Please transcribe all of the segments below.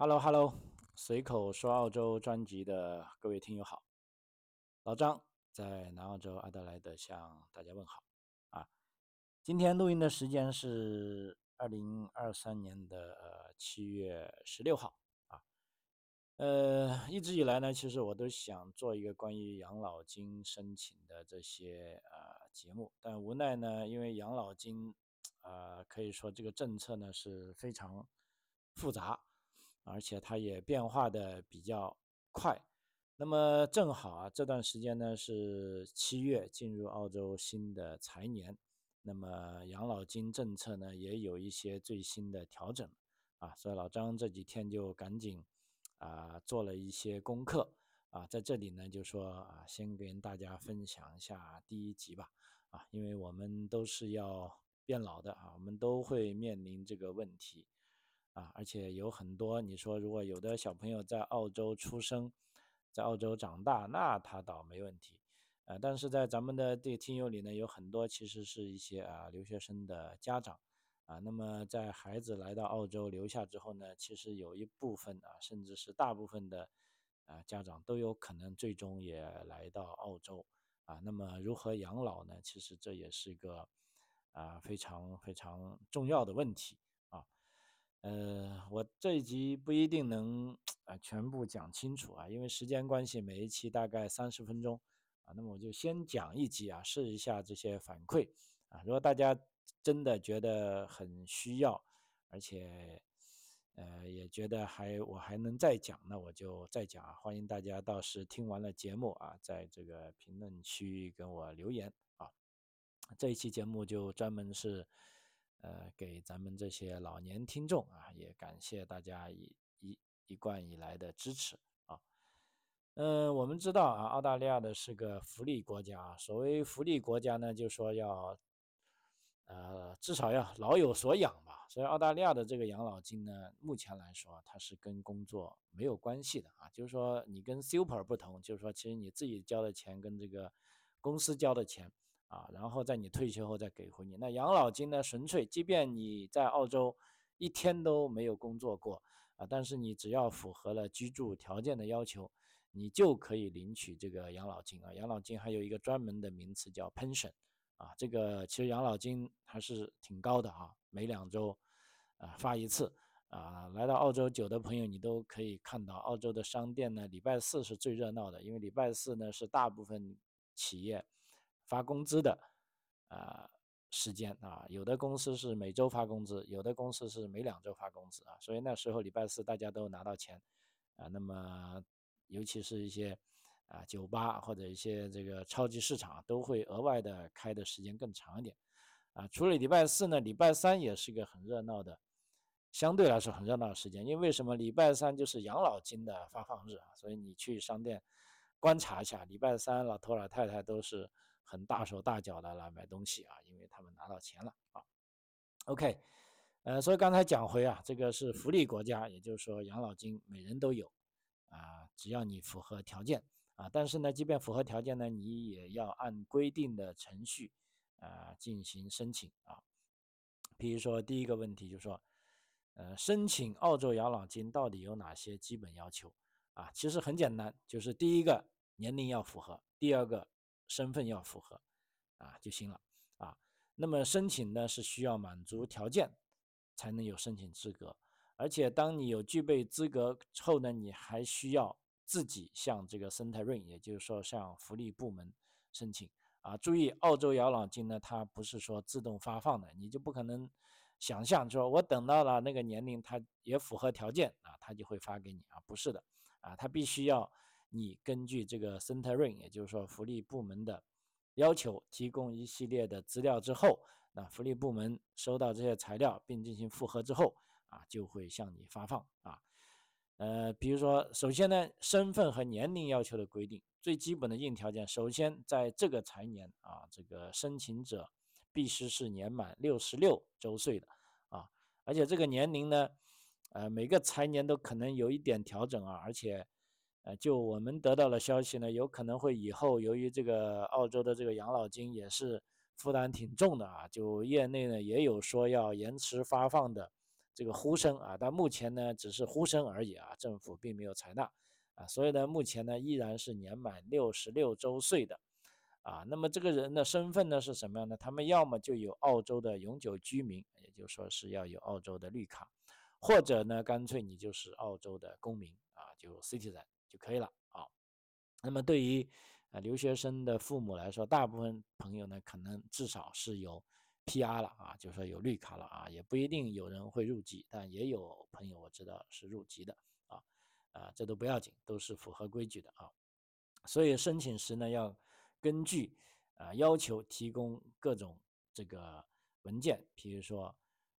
Hello，Hello，随口说澳洲专辑的各位听友好，老张在南澳洲阿德莱德向大家问好啊。今天录音的时间是二零二三年的七月十六号啊。呃，一直以来呢，其实我都想做一个关于养老金申请的这些呃节目，但无奈呢，因为养老金啊，可以说这个政策呢是非常复杂。而且它也变化的比较快，那么正好啊，这段时间呢是七月进入澳洲新的财年，那么养老金政策呢也有一些最新的调整。啊，所以老张这几天就赶紧啊做了一些功课。啊，在这里呢就说啊，先跟大家分享一下第一集吧。啊，因为我们都是要变老的啊，我们都会面临这个问题。啊，而且有很多，你说如果有的小朋友在澳洲出生，在澳洲长大，那他倒没问题，呃，但是在咱们的这个听友里呢，有很多其实是一些啊留学生的家长，啊，那么在孩子来到澳洲留下之后呢，其实有一部分啊，甚至是大部分的啊家长都有可能最终也来到澳洲，啊，那么如何养老呢？其实这也是一个啊非常非常重要的问题。呃，我这一集不一定能啊全部讲清楚啊，因为时间关系，每一期大概三十分钟啊，那么我就先讲一集啊，试一下这些反馈啊。如果大家真的觉得很需要，而且呃也觉得还我还能再讲，那我就再讲啊。欢迎大家到时听完了节目啊，在这个评论区跟我留言啊。这一期节目就专门是。呃，给咱们这些老年听众啊，也感谢大家一一一贯以来的支持啊。嗯，我们知道啊，澳大利亚的是个福利国家。所谓福利国家呢，就说要呃至少要老有所养吧。所以澳大利亚的这个养老金呢，目前来说它是跟工作没有关系的啊。就是说你跟 Super 不同，就是说其实你自己交的钱跟这个公司交的钱。啊，然后在你退休后再给回你。那养老金呢？纯粹，即便你在澳洲一天都没有工作过啊，但是你只要符合了居住条件的要求，你就可以领取这个养老金啊。养老金还有一个专门的名词叫 pension 啊。这个其实养老金还是挺高的啊，每两周啊发一次啊。来到澳洲久的朋友，你都可以看到澳洲的商店呢，礼拜四是最热闹的，因为礼拜四呢是大部分企业。发工资的，啊时间啊，有的公司是每周发工资，有的公司是每两周发工资啊，所以那时候礼拜四大家都拿到钱，啊，那么尤其是一些啊酒吧或者一些这个超级市场都会额外的开的时间更长一点，啊，除了礼拜四呢，礼拜三也是一个很热闹的，相对来说很热闹的时间，因为为什么？礼拜三就是养老金的发放日啊，所以你去商店观察一下，礼拜三老头老太太都是。很大手大脚的来买东西啊，因为他们拿到钱了啊。OK，呃，所以刚才讲回啊，这个是福利国家，也就是说养老金每人都有啊，只要你符合条件啊。但是呢，即便符合条件呢，你也要按规定的程序啊进行申请啊。比如说第一个问题就是说，呃，申请澳洲养老金到底有哪些基本要求啊？其实很简单，就是第一个年龄要符合，第二个。身份要符合，啊就行了啊。那么申请呢是需要满足条件才能有申请资格，而且当你有具备资格后呢，你还需要自己向这个 Centering，也就是说向福利部门申请啊。注意，澳洲养老金呢，它不是说自动发放的，你就不可能想象说我等到了那个年龄，它也符合条件啊，它就会发给你啊，不是的啊，它必须要。你根据这个 Centering，也就是说福利部门的要求，提供一系列的资料之后，那福利部门收到这些材料并进行复核之后，啊，就会向你发放啊。呃，比如说，首先呢，身份和年龄要求的规定，最基本的硬条件，首先在这个财年啊，这个申请者必须是年满六十六周岁的啊，而且这个年龄呢，呃，每个财年都可能有一点调整啊，而且。呃，就我们得到的消息呢，有可能会以后由于这个澳洲的这个养老金也是负担挺重的啊，就业内呢也有说要延迟发放的这个呼声啊，但目前呢只是呼声而已啊，政府并没有采纳。啊，所以呢目前呢依然是年满六十六周岁的。啊，那么这个人的身份呢是什么样的？他们要么就有澳洲的永久居民，也就是说是要有澳洲的绿卡，或者呢干脆你就是澳洲的公民啊，就 citizen 就可以了啊。那么对于啊留学生的父母来说，大部分朋友呢可能至少是有。P.R. 了啊，就说有绿卡了啊，也不一定有人会入籍，但也有朋友我知道是入籍的啊，啊，这都不要紧，都是符合规矩的啊。所以申请时呢，要根据啊要求提供各种这个文件，比如说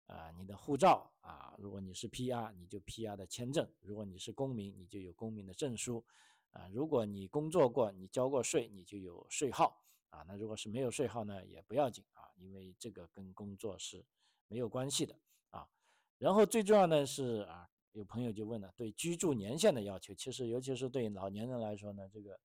啊你的护照啊，如果你是 P.R. 你就 P.R. 的签证，如果你是公民你就有公民的证书啊，如果你工作过你交过税你就有税号。啊，那如果是没有税号呢，也不要紧啊，因为这个跟工作是没有关系的啊。然后最重要的是啊，有朋友就问了，对居住年限的要求，其实尤其是对老年人来说呢，这个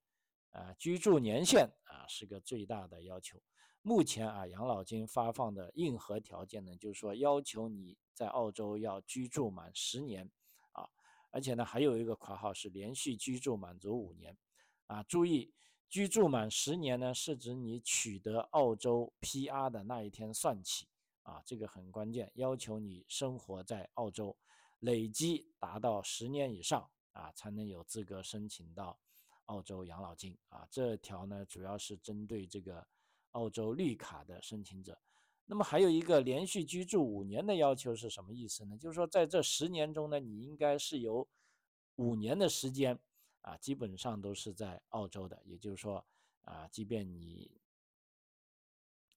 啊居住年限啊是个最大的要求。目前啊，养老金发放的硬核条件呢，就是说要求你在澳洲要居住满十年啊，而且呢还有一个括号是连续居住满足五年啊，注意。居住满十年呢，是指你取得澳洲 PR 的那一天算起啊，这个很关键，要求你生活在澳洲，累计达到十年以上啊，才能有资格申请到澳洲养老金啊。这条呢，主要是针对这个澳洲绿卡的申请者。那么还有一个连续居住五年的要求是什么意思呢？就是说在这十年中呢，你应该是有五年的时间。啊，基本上都是在澳洲的，也就是说，啊，即便你，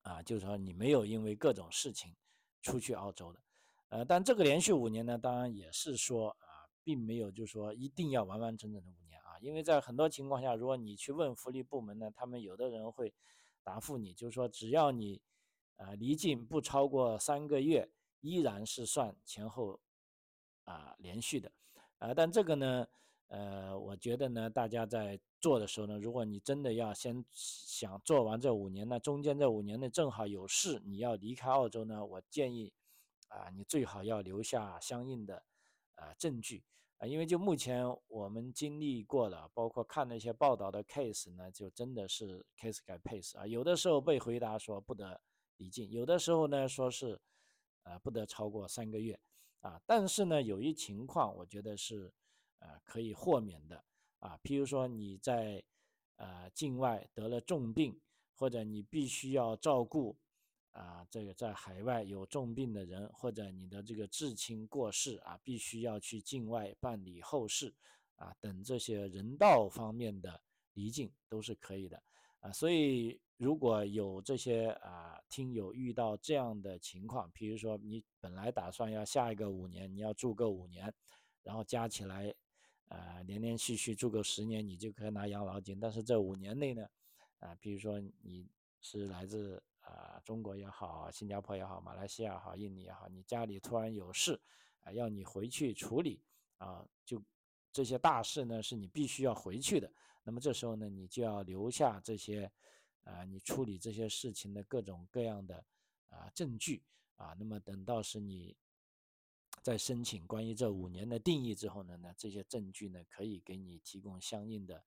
啊，就是说你没有因为各种事情出去澳洲的，呃，但这个连续五年呢，当然也是说啊，并没有就是说一定要完完整整的五年啊，因为在很多情况下，如果你去问福利部门呢，他们有的人会答复你，就是说只要你，呃，离境不超过三个月，依然是算前后啊连续的，啊，但这个呢。呃，我觉得呢，大家在做的时候呢，如果你真的要先想做完这五年，那中间这五年呢正好有事，你要离开澳洲呢，我建议啊，你最好要留下相应的啊证据啊，因为就目前我们经历过的，包括看那些报道的 case 呢，就真的是 case 改 pace 啊，有的时候被回答说不得离境，有的时候呢说是呃不得超过三个月啊，但是呢有一情况，我觉得是。呃，可以豁免的啊，譬如说你在呃境外得了重病，或者你必须要照顾啊这个在海外有重病的人，或者你的这个至亲过世啊，必须要去境外办理后事啊等这些人道方面的离境都是可以的啊。所以如果有这些啊听友遇到这样的情况，比如说你本来打算要下一个五年，你要住个五年，然后加起来。呃，连连续续住够十年，你就可以拿养老金。但是这五年内呢，啊，比如说你是来自啊中国也好，新加坡也好，马来西亚也好，印尼也好，你家里突然有事，啊，要你回去处理，啊，就这些大事呢，是你必须要回去的。那么这时候呢，你就要留下这些，啊，你处理这些事情的各种各样的啊证据，啊，那么等到是你。在申请关于这五年的定义之后呢，那这些证据呢可以给你提供相应的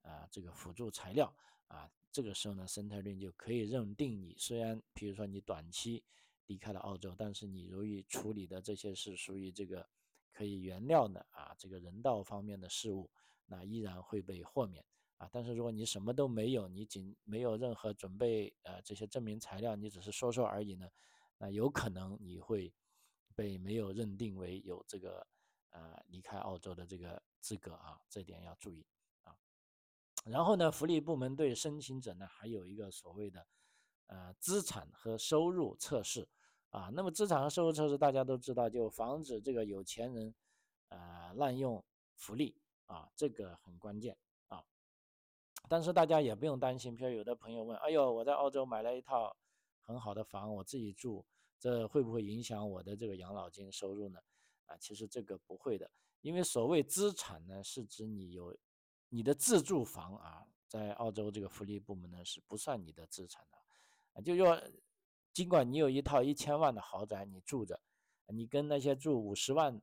啊这个辅助材料啊，这个时候呢，生态链就可以认定你虽然比如说你短期离开了澳洲，但是你由于处理的这些是属于这个可以原谅的啊这个人道方面的事物，那依然会被豁免啊。但是如果你什么都没有，你仅没有任何准备呃这些证明材料，你只是说说而已呢，那有可能你会。被没有认定为有这个呃离开澳洲的这个资格啊，这点要注意。然后呢，福利部门对申请者呢还有一个所谓的呃资产和收入测试啊。那么资产和收入测试大家都知道，就防止这个有钱人呃滥用福利啊，这个很关键啊。但是大家也不用担心，比如有的朋友问，哎呦，我在澳洲买了一套很好的房，我自己住。这会不会影响我的这个养老金收入呢？啊，其实这个不会的，因为所谓资产呢，是指你有你的自住房啊，在澳洲这个福利部门呢是不算你的资产的，啊，就说尽管你有一套一千万的豪宅你住着，你跟那些住五十万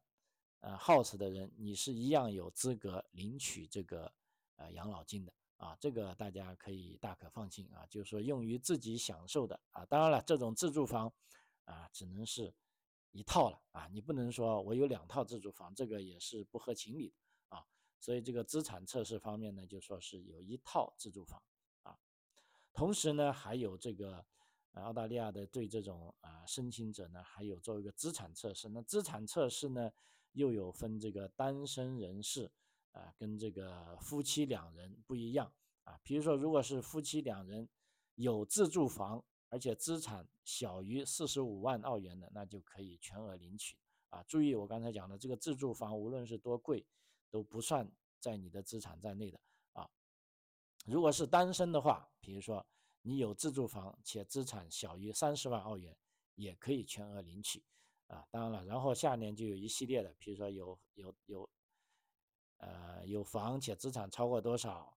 呃 house 的人，你是一样有资格领取这个呃养老金的啊，这个大家可以大可放心啊，就是说用于自己享受的啊，当然了，这种自住房啊，只能是一套了啊，你不能说我有两套自住房，这个也是不合情理的，所以这个资产测试方面呢，就说是有一套自住房啊，同时呢，还有这个。澳大利亚的对这种啊申请者呢，还有做一个资产测试。那资产测试呢，又有分这个单身人士啊，跟这个夫妻两人不一样啊。比如说，如果是夫妻两人有自住房，而且资产小于四十五万澳元的，那就可以全额领取啊。注意我刚才讲的，这个自住房无论是多贵，都不算在你的资产在内的啊。如果是单身的话，比如说。你有自住房且资产小于三十万澳元，也可以全额领取，啊，当然了，然后下面就有一系列的，比如说有有有，呃，有房且资产超过多少，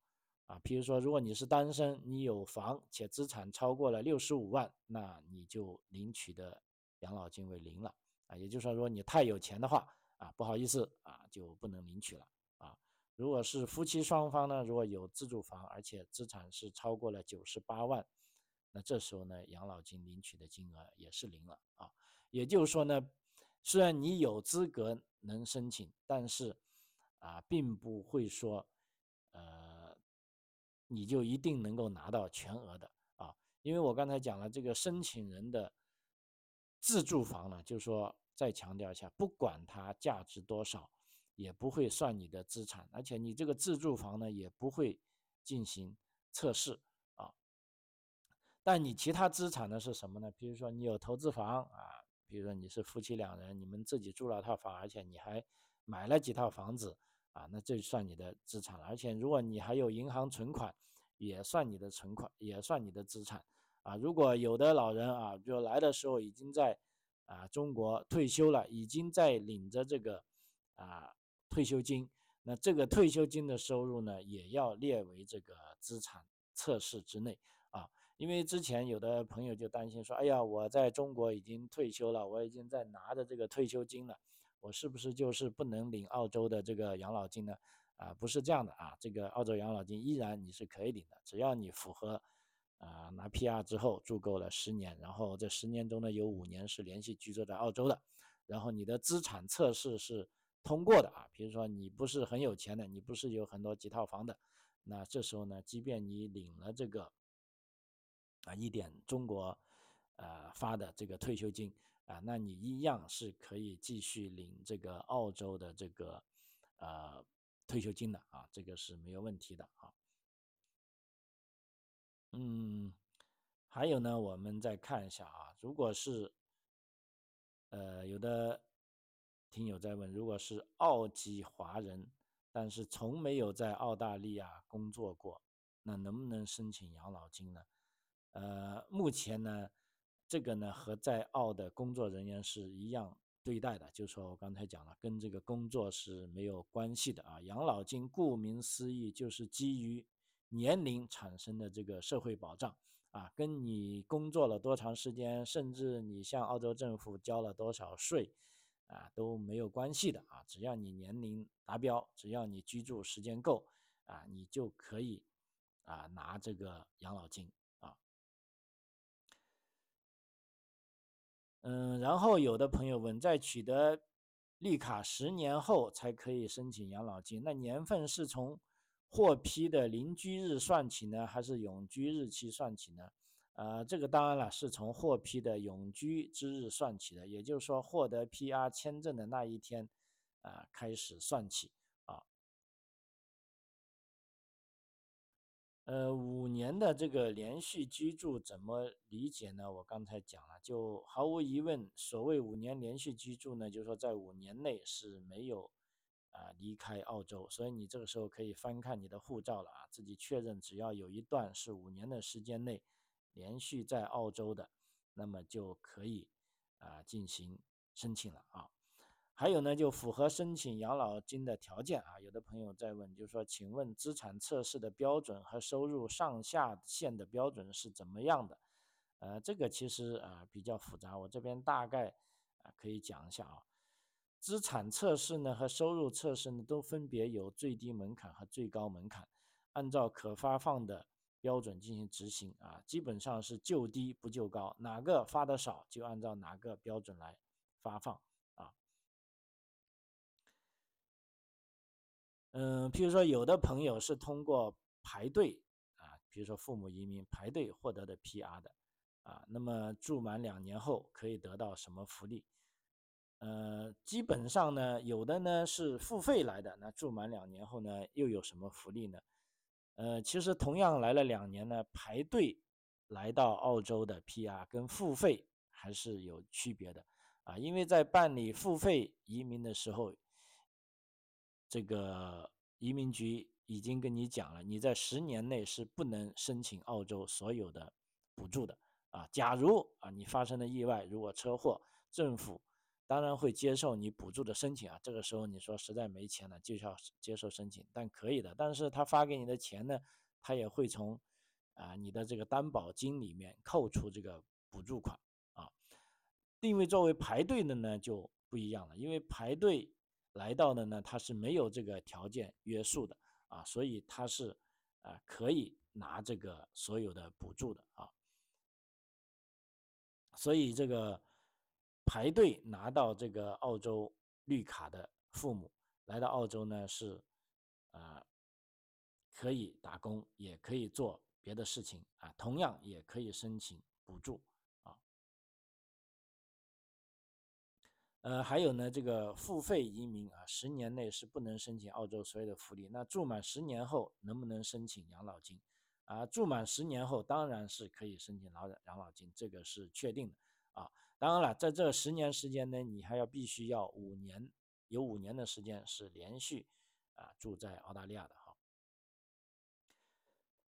啊，比如说如果你是单身，你有房且资产超过了六十五万，那你就领取的养老金为零了，啊，也就是说，如果你太有钱的话，啊，不好意思，啊，就不能领取了啊。如果是夫妻双方呢，如果有自住房，而且资产是超过了九十八万，那这时候呢，养老金领取的金额也是零了啊。也就是说呢，虽然你有资格能申请，但是啊，并不会说，呃，你就一定能够拿到全额的啊。因为我刚才讲了，这个申请人的自住房呢，就是说再强调一下，不管它价值多少。也不会算你的资产，而且你这个自住房呢也不会进行测试啊。但你其他资产呢是什么呢？比如说你有投资房啊，比如说你是夫妻两人，你们自己住了套房，而且你还买了几套房子啊，那这算你的资产了。而且如果你还有银行存款，也算你的存款，也算你的资产啊。如果有的老人啊，就来的时候已经在啊中国退休了，已经在领着这个啊。退休金，那这个退休金的收入呢，也要列为这个资产测试之内啊。因为之前有的朋友就担心说，哎呀，我在中国已经退休了，我已经在拿着这个退休金了，我是不是就是不能领澳洲的这个养老金呢？啊，不是这样的啊，这个澳洲养老金依然你是可以领的，只要你符合啊拿 PR 之后住够了十年，然后这十年中呢有五年是连续居住在澳洲的，然后你的资产测试是。通过的啊，比如说你不是很有钱的，你不是有很多几套房的，那这时候呢，即便你领了这个啊一点中国呃发的这个退休金啊，那你一样是可以继续领这个澳洲的这个呃退休金的啊，这个是没有问题的啊。嗯，还有呢，我们再看一下啊，如果是呃有的。听友在问，如果是澳籍华人，但是从没有在澳大利亚工作过，那能不能申请养老金呢？呃，目前呢，这个呢和在澳的工作人员是一样对待的，就是说我刚才讲了，跟这个工作是没有关系的啊。养老金顾名思义就是基于年龄产生的这个社会保障啊，跟你工作了多长时间，甚至你向澳洲政府交了多少税。啊都没有关系的啊，只要你年龄达标，只要你居住时间够，啊，你就可以啊拿这个养老金啊。嗯，然后有的朋友问，在取得绿卡十年后才可以申请养老金，那年份是从获批的临居日算起呢，还是永居日期算起呢？呃，这个当然了，是从获批的永居之日算起的，也就是说，获得 PR 签证的那一天，啊，开始算起啊。呃，五年的这个连续居住怎么理解呢？我刚才讲了，就毫无疑问，所谓五年连续居住呢，就是说在五年内是没有啊离开澳洲，所以你这个时候可以翻看你的护照了啊，自己确认，只要有一段是五年的时间内。连续在澳洲的，那么就可以啊进行申请了啊。还有呢，就符合申请养老金的条件啊。有的朋友在问，就是说，请问资产测试的标准和收入上下限的标准是怎么样的？呃，这个其实啊比较复杂，我这边大概啊，可以讲一下啊。资产测试呢和收入测试呢都分别有最低门槛和最高门槛，按照可发放的标准进行执行啊，基本上是就低不就高，哪个发的少就按照哪个标准来发放啊。嗯，譬如说有的朋友是通过排队啊，比如说父母移民排队获得的 PR 的啊，那么住满两年后可以得到什么福利？呃，基本上呢，有的呢是付费来的，那住满两年后呢，又有什么福利呢？呃，其实同样来了两年呢，排队来到澳洲的 PR 跟付费还是有区别的啊，因为在办理付费移民的时候，这个移民局已经跟你讲了，你在十年内是不能申请澳洲所有的补助的啊。假如啊你发生了意外，如果车祸，政府当然会接受你补助的申请啊，这个时候你说实在没钱了，就要接受申请，但可以的。但是他发给你的钱呢，他也会从啊你的这个担保金里面扣除这个补助款啊。定位作为排队的呢就不一样了，因为排队来到的呢，他是没有这个条件约束的啊，所以他是啊可以拿这个所有的补助的啊。所以这个。排队拿到这个澳洲绿卡的父母来到澳洲呢，是啊，可以打工，也可以做别的事情啊，同样也可以申请补助啊。呃，还有呢，这个付费移民啊，十年内是不能申请澳洲所有的福利。那住满十年后能不能申请养老金？啊，住满十年后当然是可以申请老养老金，这个是确定的啊。当然了，在这十年时间呢，你还要必须要五年，有五年的时间是连续啊住在澳大利亚的哈。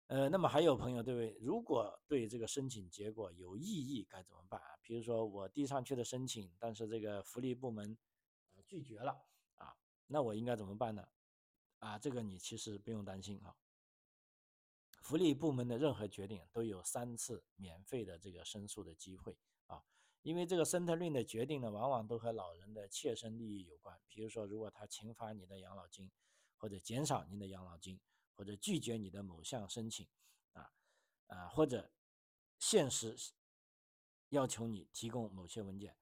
呃，那么还有朋友对不对？如果对这个申请结果有异议，该怎么办啊？比如说我递上去的申请，但是这个福利部门拒绝了啊，那我应该怎么办呢？啊，这个你其实不用担心啊。福利部门的任何决定都有三次免费的这个申诉的机会。因为这个生特令的决定呢，往往都和老人的切身利益有关。比如说，如果他惩罚你的养老金，或者减少您的养老金，或者拒绝你的某项申请，啊啊，或者限时要求你提供某些文件。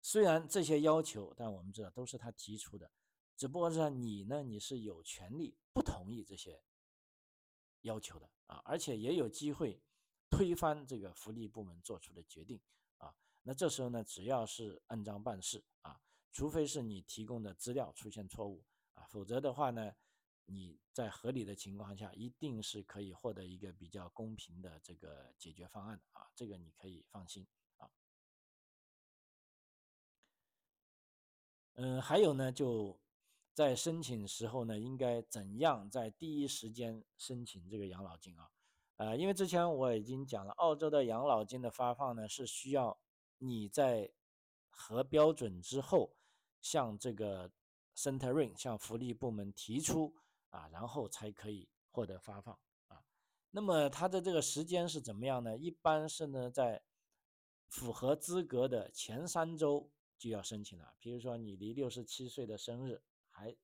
虽然这些要求，但我们知道都是他提出的，只不过是你呢，你是有权利不同意这些要求的啊，而且也有机会推翻这个福利部门做出的决定。那这时候呢，只要是按章办事啊，除非是你提供的资料出现错误啊，否则的话呢，你在合理的情况下，一定是可以获得一个比较公平的这个解决方案的啊，这个你可以放心啊。嗯，还有呢，就在申请时候呢，应该怎样在第一时间申请这个养老金啊？呃，因为之前我已经讲了，澳洲的养老金的发放呢是需要。你在核标准之后，向这个 Centering 向福利部门提出啊，然后才可以获得发放啊。那么它的这个时间是怎么样呢？一般是呢，在符合资格的前三周就要申请了。比如说你离六十七岁的生日还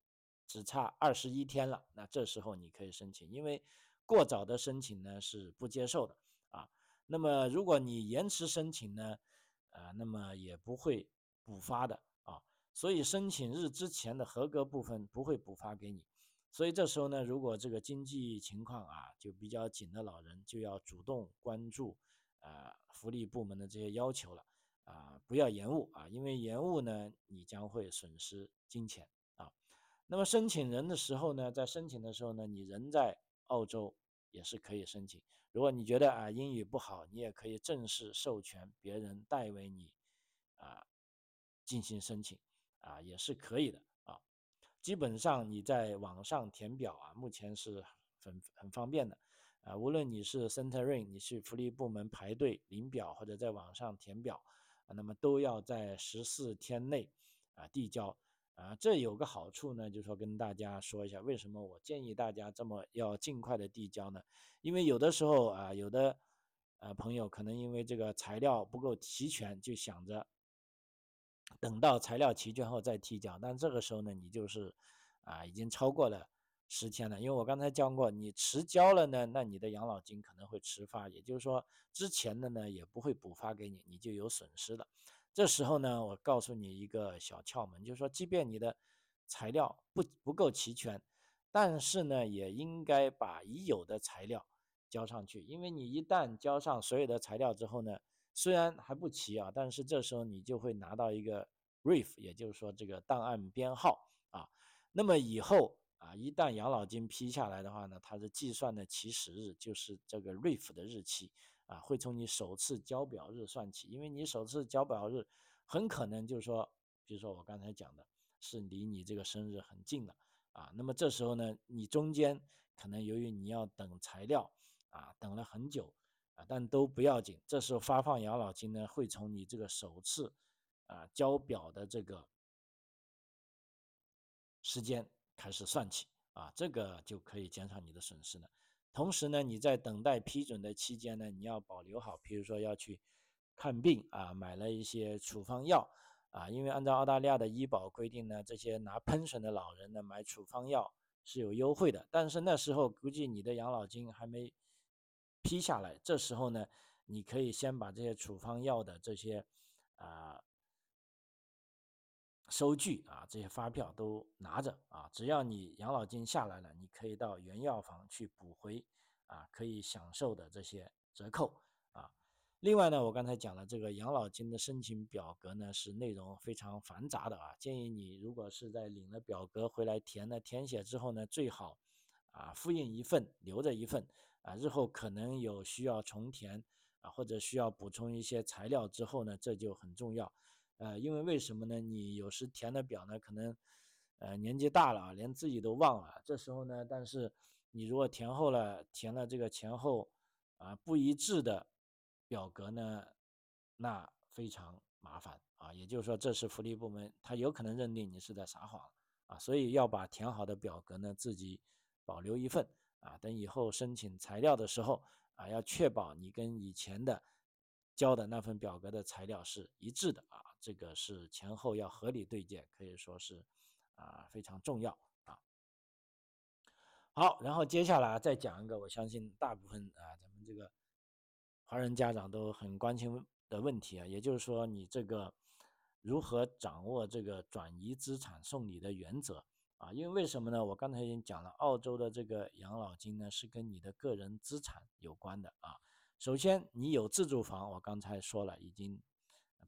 只差二十一天了，那这时候你可以申请，因为过早的申请呢是不接受的啊。那么如果你延迟申请呢？啊，那么也不会补发的啊，所以申请日之前的合格部分不会补发给你，所以这时候呢，如果这个经济情况啊就比较紧的老人，就要主动关注啊福利部门的这些要求了啊，不要延误啊，因为延误呢，你将会损失金钱啊。那么申请人的时候呢，在申请的时候呢，你人在澳洲也是可以申请。如果你觉得啊英语不好，你也可以正式授权别人代为你啊进行申请啊也是可以的啊。基本上你在网上填表啊，目前是很很方便的啊。无论你是 Centering，你去福利部门排队领表或者在网上填表啊，那么都要在十四天内啊递交。啊，这有个好处呢，就是说跟大家说一下，为什么我建议大家这么要尽快的递交呢？因为有的时候啊，有的呃朋友可能因为这个材料不够齐全，就想着等到材料齐全后再提交。但这个时候呢，你就是啊已经超过了十天了，因为我刚才讲过，你迟交了呢，那你的养老金可能会迟发，也就是说之前的呢也不会补发给你，你就有损失了。这时候呢，我告诉你一个小窍门，就是说，即便你的材料不不够齐全，但是呢，也应该把已有的材料交上去，因为你一旦交上所有的材料之后呢，虽然还不齐啊，但是这时候你就会拿到一个 RIF，也就是说这个档案编号啊。那么以后啊，一旦养老金批下来的话呢，它是计算的起始日就是这个 RIF 的日期。啊，会从你首次交表日算起，因为你首次交表日很可能就是说，比如说我刚才讲的，是离你这个生日很近了啊。那么这时候呢，你中间可能由于你要等材料啊，等了很久啊，但都不要紧。这时候发放养老金呢，会从你这个首次啊交表的这个时间开始算起啊，这个就可以减少你的损失了。同时呢，你在等待批准的期间呢，你要保留好，比如说要去看病啊，买了一些处方药啊，因为按照澳大利亚的医保规定呢，这些拿喷水的老人呢买处方药是有优惠的。但是那时候估计你的养老金还没批下来，这时候呢，你可以先把这些处方药的这些啊。收据啊，这些发票都拿着啊，只要你养老金下来了，你可以到原药房去补回啊，可以享受的这些折扣啊。另外呢，我刚才讲了这个养老金的申请表格呢，是内容非常繁杂的啊，建议你如果是在领了表格回来填呢填写之后呢，最好啊复印一份留着一份啊，日后可能有需要重填啊或者需要补充一些材料之后呢，这就很重要。呃，因为为什么呢？你有时填的表呢，可能，呃，年纪大了啊，连自己都忘了。这时候呢，但是你如果填后了，填了这个前后啊不一致的表格呢，那非常麻烦啊。也就是说，这是福利部门他有可能认定你是在撒谎啊，所以要把填好的表格呢自己保留一份啊，等以后申请材料的时候啊，要确保你跟以前的交的那份表格的材料是一致的啊。这个是前后要合理对接，可以说是啊非常重要啊。好，然后接下来再讲一个，我相信大部分啊咱们这个华人家长都很关心的问题啊，也就是说你这个如何掌握这个转移资产送礼的原则啊？因为为什么呢？我刚才已经讲了，澳洲的这个养老金呢是跟你的个人资产有关的啊。首先你有自住房，我刚才说了已经。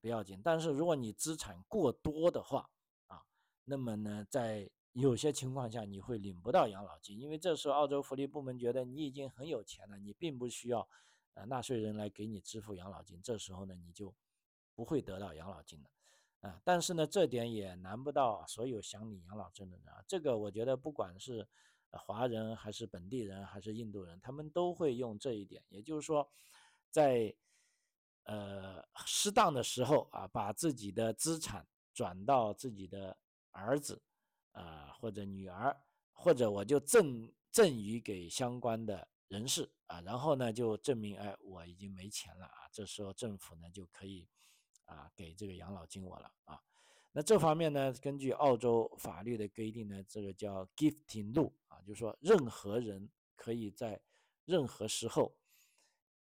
不要紧，但是如果你资产过多的话啊，那么呢，在有些情况下你会领不到养老金，因为这时候澳洲福利部门觉得你已经很有钱了，你并不需要呃纳税人来给你支付养老金，这时候呢你就不会得到养老金了啊。但是呢，这点也难不到所有想领养老金的人啊。这个我觉得不管是华人还是本地人还是印度人，他们都会用这一点，也就是说，在。呃，适当的时候啊，把自己的资产转到自己的儿子啊或者女儿，或者我就赠赠予给相关的人士啊，然后呢就证明哎我已经没钱了啊，这时候政府呢就可以啊给这个养老金我了啊。那这方面呢，根据澳洲法律的规定呢，这个叫 gifting rule 啊，就是说任何人可以在任何时候。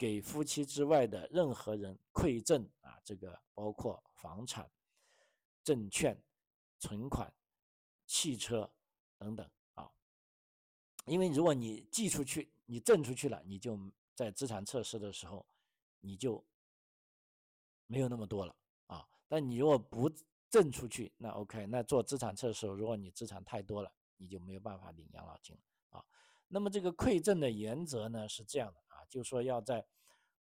给夫妻之外的任何人馈赠啊，这个包括房产、证券、存款、汽车等等啊。因为如果你寄出去，你赠出去了，你就在资产测试的时候你就没有那么多了啊。但你如果不赠出去，那 OK，那做资产测试，如果你资产太多了，你就没有办法领养老金了啊。那么这个馈赠的原则呢是这样的。就说要在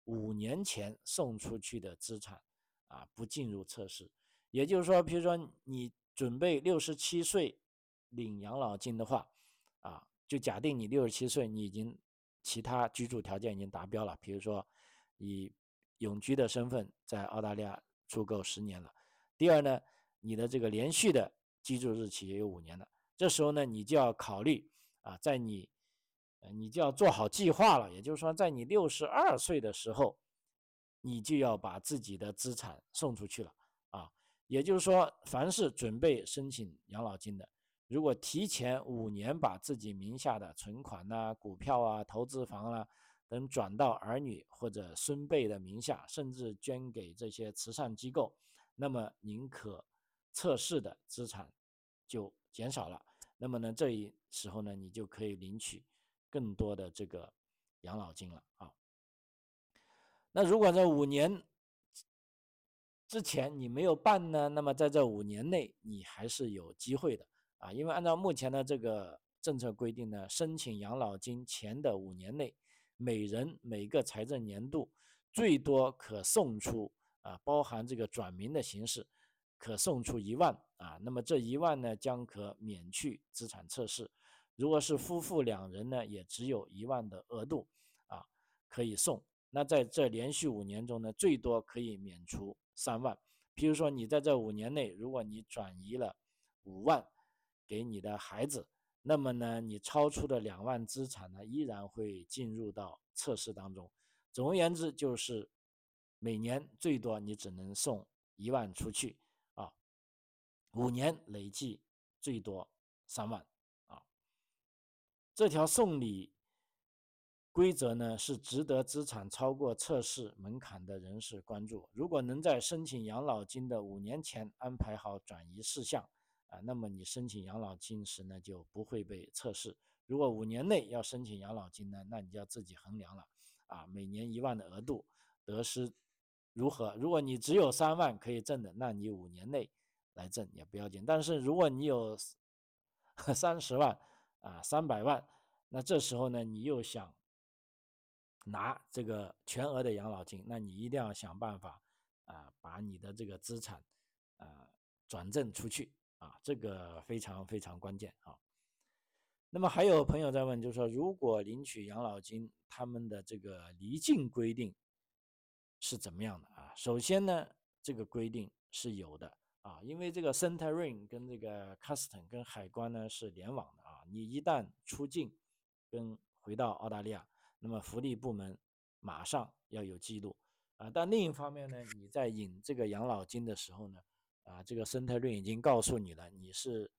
五年前送出去的资产啊，不进入测试。也就是说，比如说你准备六十七岁领养老金的话，啊，就假定你六十七岁，你已经其他居住条件已经达标了，比如说以永居的身份在澳大利亚住够十年了。第二呢，你的这个连续的居住日期也有五年了。这时候呢，你就要考虑啊，在你你就要做好计划了，也就是说，在你六十二岁的时候，你就要把自己的资产送出去了啊。也就是说，凡是准备申请养老金的，如果提前五年把自己名下的存款呐、股票啊、投资房啊等转到儿女或者孙辈的名下，甚至捐给这些慈善机构，那么您可测试的资产就减少了。那么呢，这一时候呢，你就可以领取更多的这个养老金了啊。那如果在五年之前你没有办呢，那么在这五年内你还是有机会的啊，因为按照目前的这个政策规定呢，申请养老金前的五年内。每人每个财政年度最多可送出啊，包含这个转名的形式，可送出一万啊。那么这一万呢，将可免去资产测试。如果是夫妇两人呢，也只有一万的额度啊，可以送。那在这连续五年中呢，最多可以免除三万。譬如说，你在这五年内，如果你转移了五万给你的孩子。那么呢，你超出的两万资产呢，依然会进入到测试当中。总而言之，就是每年最多你只能送一万出去啊，五年累计最多三万。这条送礼规则呢，是值得资产超过测试门槛的人士关注。如果能在申请养老金的五年前安排好转移事项。啊，那么你申请养老金时呢，就不会被测试。如果五年内要申请养老金呢，那你就要自己衡量了。啊，每年一万的额度得失如何？如果你只有三万可以挣的，那你五年内来挣也不要紧。但是如果你有三十万啊，三百万，那这时候呢，你又想拿这个全额的养老金，那你一定要想办法啊，把你的这个资产啊转正出去。啊，这个非常非常关键啊。那么还有朋友在问，就是说，如果领取养老金，他们的这个离境规定是怎么样的啊？首先呢，这个规定是有的啊，因为这个 Centering 跟这个 Custom 跟海关呢是联网的你一旦出境跟回到澳大利亚，那么福利部门马上要有记录啊。但另一方面呢，你在领这个养老金的时候呢，啊，这个生态链已经告诉你了，你是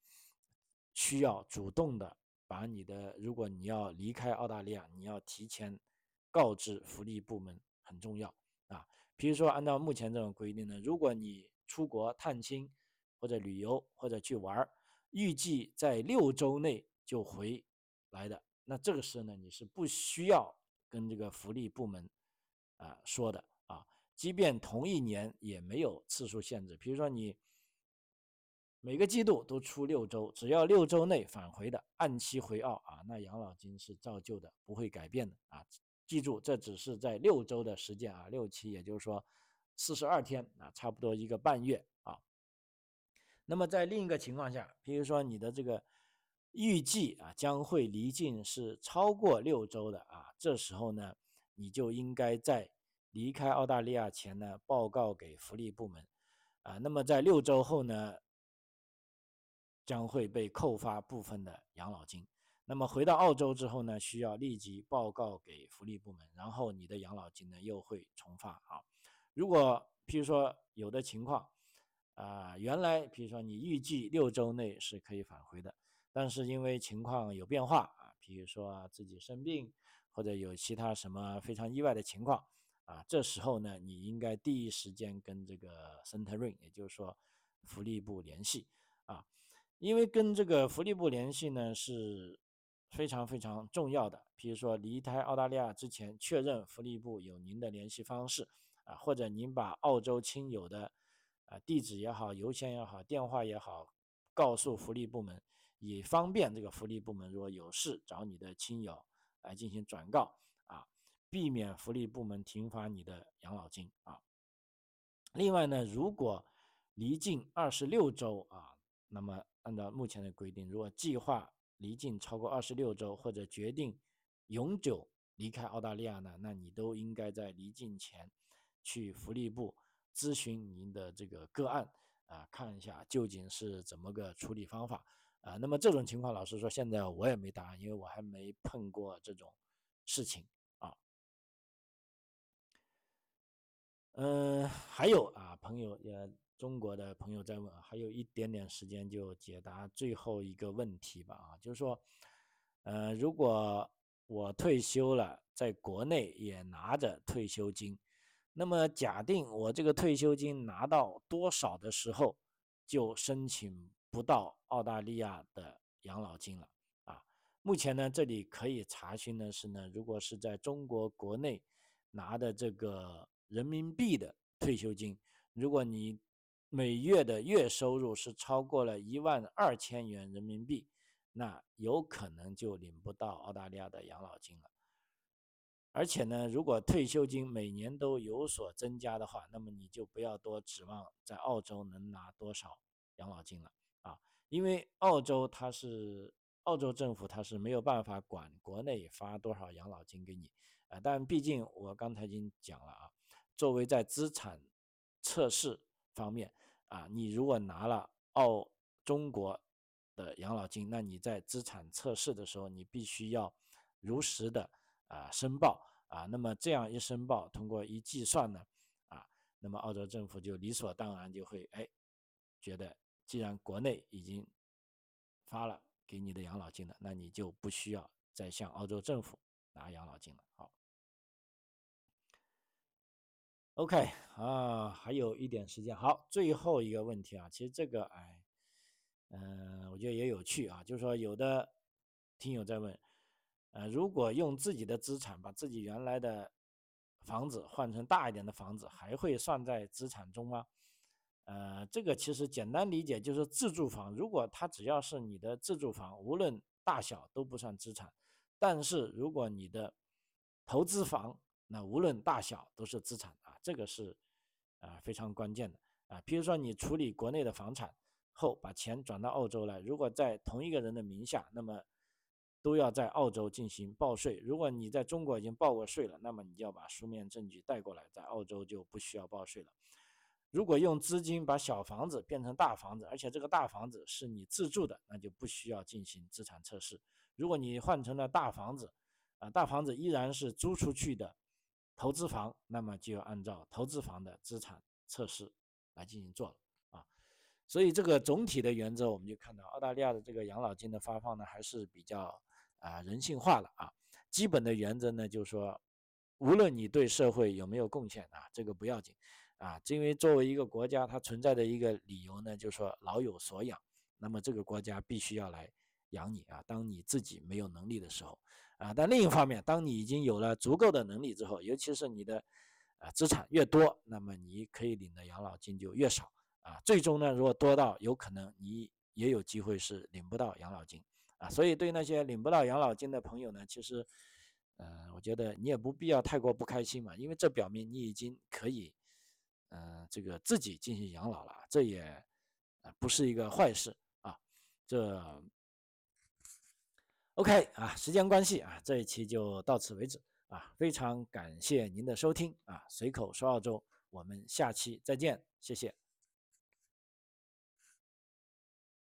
需要主动的把你的，如果你要离开澳大利亚，你要提前告知福利部门，很重要啊。比如说，按照目前这种规定呢，如果你出国探亲或者旅游或者去玩儿，预计在六周内就回来的，那这个时候呢，你是不需要跟这个福利部门啊说的啊。即便同一年也没有次数限制，比如说你每个季度都出六周，只要六周内返回的按期回澳啊，那养老金是照旧的，不会改变的啊。记住，这只是在六周的时间啊，六期也就是说四十二天啊，差不多一个半月啊。那么在另一个情况下，比如说你的这个预计啊将会离境是超过六周的啊，这时候呢，你就应该在。离开澳大利亚前呢，报告给福利部门，啊，那么在六周后呢，将会被扣发部分的养老金。那么回到澳洲之后呢，需要立即报告给福利部门，然后你的养老金呢又会重发啊。如果譬如说有的情况，啊，原来比如说你预计六周内是可以返回的，但是因为情况有变化啊，比如说自己生病或者有其他什么非常意外的情况。啊，这时候呢，你应该第一时间跟这个 Centering，也就是说福利部联系啊，因为跟这个福利部联系呢是非常非常重要的。比如说离开澳大利亚之前，确认福利部有您的联系方式啊，或者您把澳洲亲友的啊地址也好、邮箱也好、电话也好，告诉福利部门，以方便这个福利部门如果有事找你的亲友来进行转告啊。避免福利部门停发你的养老金啊。另外呢，如果离境二十六周啊，那么按照目前的规定，如果计划离境超过二十六周或者决定永久离开澳大利亚呢，那你都应该在离境前去福利部咨询您的这个个案啊，看一下究竟是怎么个处理方法啊。那么这种情况，老实说，现在我也没答案，因为我还没碰过这种事情啊。嗯，还有啊，朋友也中国的朋友在问，还有一点点时间就解答最后一个问题吧啊，就是说，呃，如果我退休了，在国内也拿着退休金，那么假定我这个退休金拿到多少的时候，就申请不到澳大利亚的养老金了啊？目前呢，这里可以查询的是呢，如果是在中国国内拿的这个人民币的退休金，如果你每月的月收入是超过了一万二千元人民币。那有可能就领不到澳大利亚的养老金了，而且呢，如果退休金每年都有所增加的话，那么你就不要多指望在澳洲能拿多少养老金了啊，因为澳洲它是澳洲政府，它是没有办法管国内发多少养老金给你啊，但毕竟我刚才已经讲了啊，作为在资产测试方面啊，你如果拿了澳中国。的养老金，那你在资产测试的时候，你必须要如实的啊申报啊。那么这样一申报，通过一计算呢，啊，那么澳洲政府就理所当然就会哎觉得，既然国内已经发了给你的养老金了，那你就不需要再向澳洲政府拿养老金了。好，OK 啊，还有一点时间，好，最后一个问题啊，其实这个哎。嗯，我觉得也有趣啊，就是说有的听友在问，呃，如果用自己的资产把自己原来的房子换成大一点的房子，还会算在资产中吗？呃，这个其实简单理解就是自住房，如果它只要是你的自住房，无论大小都不算资产，但是如果你的投资房，那无论大小都是资产啊，这个是啊非常关键的啊，比如说你处理国内的房产。后把钱转到澳洲来，如果在同一个人的名下，那么都要在澳洲进行报税。如果你在中国已经报过税了，那么你就要把书面证据带过来，在澳洲就不需要报税了。如果用资金把小房子变成大房子，而且这个大房子是你自住的，那就不需要进行资产测试。如果你换成了大房子，啊，大房子依然是租出去的投资房，那么就要按照投资房的资产测试来进行做了啊。所以这个总体的原则，我们就看到澳大利亚的这个养老金的发放呢，还是比较啊人性化的啊。基本的原则呢，就是说，无论你对社会有没有贡献啊，这个不要紧啊。因为作为一个国家，它存在的一个理由呢，就是说老有所养，那么这个国家必须要来养你啊。当你自己没有能力的时候啊，但另一方面，当你已经有了足够的能力之后，尤其是你的啊资产越多，那么你可以领的养老金就越少。啊，最终呢，如果多到有可能你也有机会是领不到养老金啊，所以对那些领不到养老金的朋友呢，其实，呃，我觉得你也不必要太过不开心嘛，因为这表明你已经可以，呃，这个自己进行养老了，这也不是一个坏事啊。这，OK 啊，时间关系啊，这一期就到此为止啊，非常感谢您的收听啊，随口说澳洲，我们下期再见，谢谢。